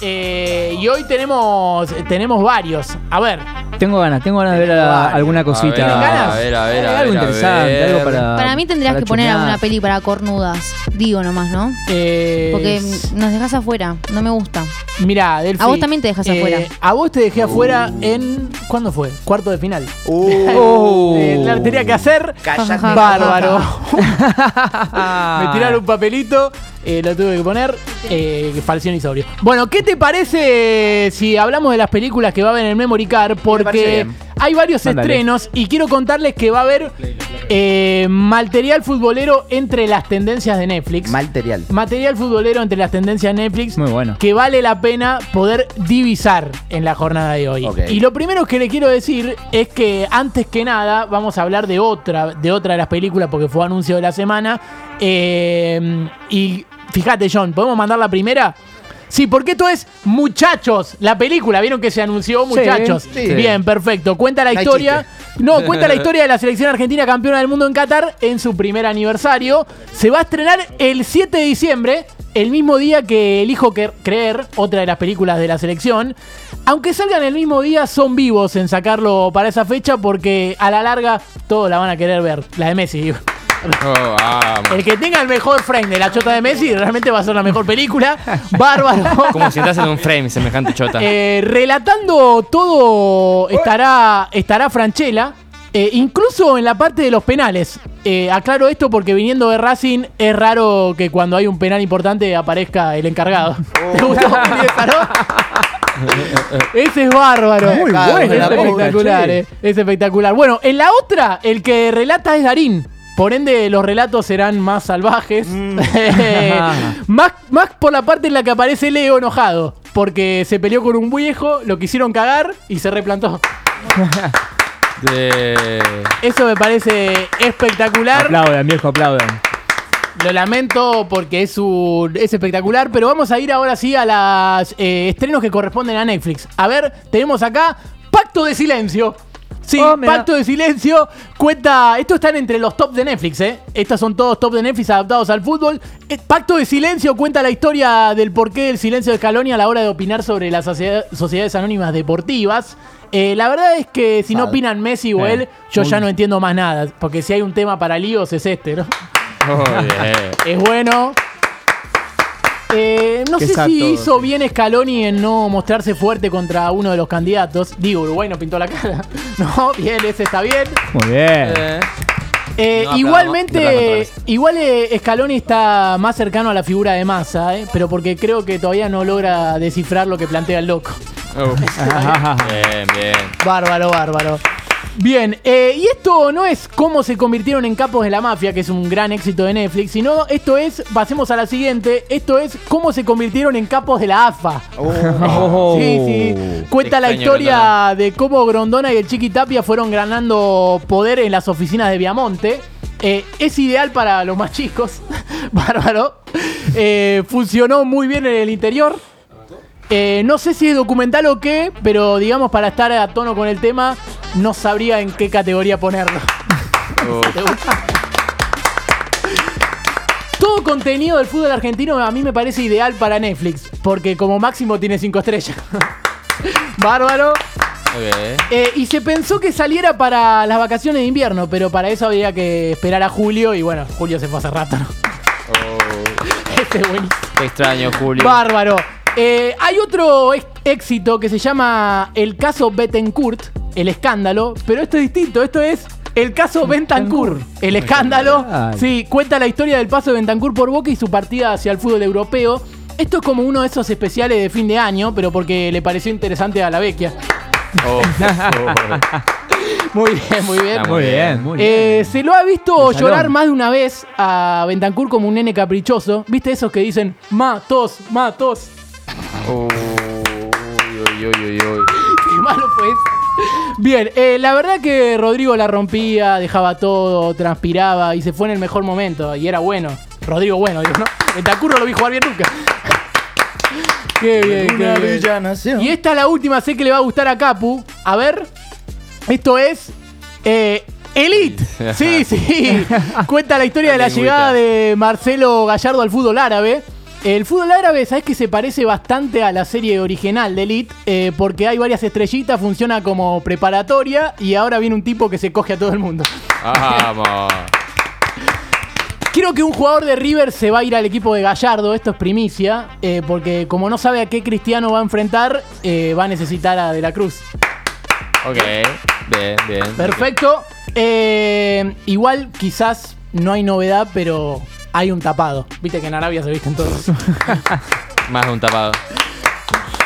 Eh, y hoy tenemos, tenemos varios. A ver, Tengo ganas, tengo ganas de ver a- alguna cosita. ¿Tienen ganas? A ver, a ver, a algo a interesante, ver. algo para. Para mí tendrías para que poner chumear. alguna peli para cornudas. Digo nomás, ¿no? eh, Porque nos dejas afuera. No me gusta. Mira, Delphi. A vos también te dejas eh, afuera. A vos te dejé afuera en. ¿Cuándo fue? Cuarto de final. Oh. Eh, la tenía que hacer. Cállate. Bárbaro. Ah. Me tiraron un papelito, eh, lo tuve que poner, eh, falsión y sobrio. Bueno, ¿qué te parece si hablamos de las películas que va a haber en el Memory Card? Porque hay varios Mándale. estrenos y quiero contarles que va a haber eh, material futbolero entre las tendencias de Netflix. Material. Material futbolero entre las tendencias de Netflix Muy bueno. que vale la pena poder divisar en la jornada de hoy. Y lo primero que le quiero decir es que antes que nada vamos a hablar de otra, de otra de las películas porque fue anuncio de la semana. Eh, y fíjate, John, ¿podemos mandar la primera? Sí, porque esto es Muchachos, la película. ¿Vieron que se anunció Muchachos? sí. Bien, perfecto. Cuenta la No historia. No, cuenta la historia de la selección argentina campeona del mundo en Qatar en su primer aniversario. Se va a estrenar el 7 de diciembre, el mismo día que Elijo Creer, otra de las películas de la selección. Aunque salgan el mismo día, son vivos en sacarlo para esa fecha porque a la larga todos la van a querer ver. La de Messi, digo. Oh, vamos. El que tenga el mejor frame de la chota de Messi realmente va a ser la mejor película. Bárbaro. Como si estás en un frame, semejante chota. Eh, relatando todo estará, estará Franchella. eh, incluso en la parte de los penales. Eh, aclaro esto porque viniendo de Racing es raro que cuando hay un penal importante aparezca el encargado. ¿Te gustó? Esa, no? Ese es bárbaro. Muy Es bueno, la espectacular, eh. Es espectacular. Bueno, en la otra, el que relata es Darín. Por ende, los relatos serán más salvajes. más, más por la parte en la que aparece Leo enojado. Porque se peleó con un viejo, lo quisieron cagar y se replantó. De- Eso me parece espectacular. Aplaudan, viejo, aplaudan. Lo lamento porque es, un, es espectacular, pero vamos a ir ahora sí a los estrenos que corresponden a Netflix. A ver, tenemos acá Pacto de Silencio. Sí, Oh. Pacto de Silencio cuenta. Estos están entre los top de Netflix, ¿eh? Estos son todos top de Netflix adaptados al fútbol. Eh, Pacto de Silencio cuenta la historia del porqué del silencio de Scaloni a la hora de opinar sobre las sociedad- sociedades anónimas deportivas. Eh, la verdad es que si no opinan Messi o Eh, él, yo ya no entiendo más nada. Porque si hay un tema para líos es este, ¿no? Oh, bien. Es bueno. No sé si todo, hizo sí. bien Scaloni en no mostrarse fuerte contra uno de los candidatos. Digo, Uruguay no pintó la cara. No, bien, ese está bien. Muy bien. Eh, Eh, No, igualmente, igual eh, Scaloni está más cercano a la figura de Massa, eh, pero porque creo que todavía no logra descifrar lo que plantea el loco. oh. Bien, bien. Bárbaro, bárbaro. Bien, eh, y esto no es cómo se convirtieron en capos de la mafia, que es un gran éxito de Netflix, sino esto es, pasemos a la siguiente, esto es cómo se convirtieron en capos de la AFA. Oh. Sí, sí. Cuenta la historia Grondona. de cómo Grondona y el Chiqui Tapia fueron ganando poder en las oficinas de Viamonte. Eh, es ideal para los más chicos. Bárbaro. Eh, funcionó muy bien en el interior. Eh, no sé si es documental o qué, pero digamos para estar a tono con el tema, no sabría en qué categoría ponerlo. Oh. Todo contenido del fútbol argentino a mí me parece ideal para Netflix, porque como máximo tiene 5 estrellas. Bárbaro. Eh, y se pensó que saliera para las vacaciones de invierno, pero para eso había que esperar a julio y bueno, julio se fue hace rato, ¿no? Oh. Este es buenísimo. Qué extraño, Julio. Bárbaro. Eh, hay otro éxito que se llama el caso Bettencourt, el escándalo, pero esto es distinto, esto es el caso Bentancur, el escándalo. Sí, cuenta la historia del paso de Bentancur por Boca y su partida hacia el fútbol europeo. Esto es como uno de esos especiales de fin de año, pero porque le pareció interesante a la vecchia. Oh. Oh. Muy bien, muy bien. Está Muy bien, muy bien. Eh, se lo ha visto llorar más de una vez a Bentancur como un nene caprichoso. ¿Viste esos que dicen, matos, matos? Oh. Uy, uy, uy, Bien, eh, la verdad que Rodrigo la rompía, dejaba todo, transpiraba y se fue en el mejor momento. Y era bueno. Rodrigo bueno, digo, ¿no? Bentancur no lo vi jugar bien nunca. Qué bien, Una qué bien. nación. Y esta es la última, sé que le va a gustar a Capu. A ver, esto es eh, Elite. Sí, sí. Cuenta la historia de la llegada de Marcelo Gallardo al fútbol árabe. El fútbol árabe, ¿sabes que se parece bastante a la serie original de Elite? Eh, porque hay varias estrellitas, funciona como preparatoria y ahora viene un tipo que se coge a todo el mundo. Vamos. Creo que un jugador de River se va a ir al equipo de Gallardo, esto es primicia, eh, porque como no sabe a qué Cristiano va a enfrentar, eh, va a necesitar a De la Cruz. Ok. Bien, bien. Perfecto. Igual quizás no hay novedad, pero hay un tapado. Viste que en Arabia se visten todos. Más de un tapado.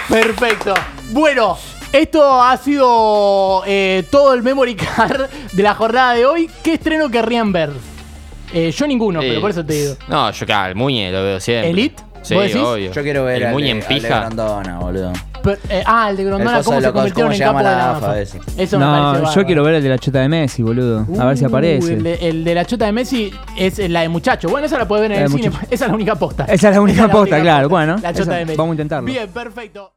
Perfecto. Bueno, esto ha sido eh, todo el memory card de la jornada de hoy. ¿Qué estreno querrían ver? Eh, yo ninguno, Sí. pero por eso te digo. No, yo acá, el Muñe lo veo siempre. ¿Elite? Sí, ¿Vos decís? obvio. Yo quiero ver el al Muñe en pija. Grondona, boludo. Pero, eh, ah, el de Grondona, El ¿cómo de se convirtieron en capo de la AFA. Eso me parece No, yo bárbaro. quiero ver el de la chota de Messi, boludo. A ver si Uh, aparece. El de, el de la chota de Messi es la de muchacho. Bueno, esa la puedes ver en La el cine. Esa es la única posta. Esa es la única posta, claro. Bueno, La esa- chota de Messi. vamos a intentarlo. Bien, perfecto.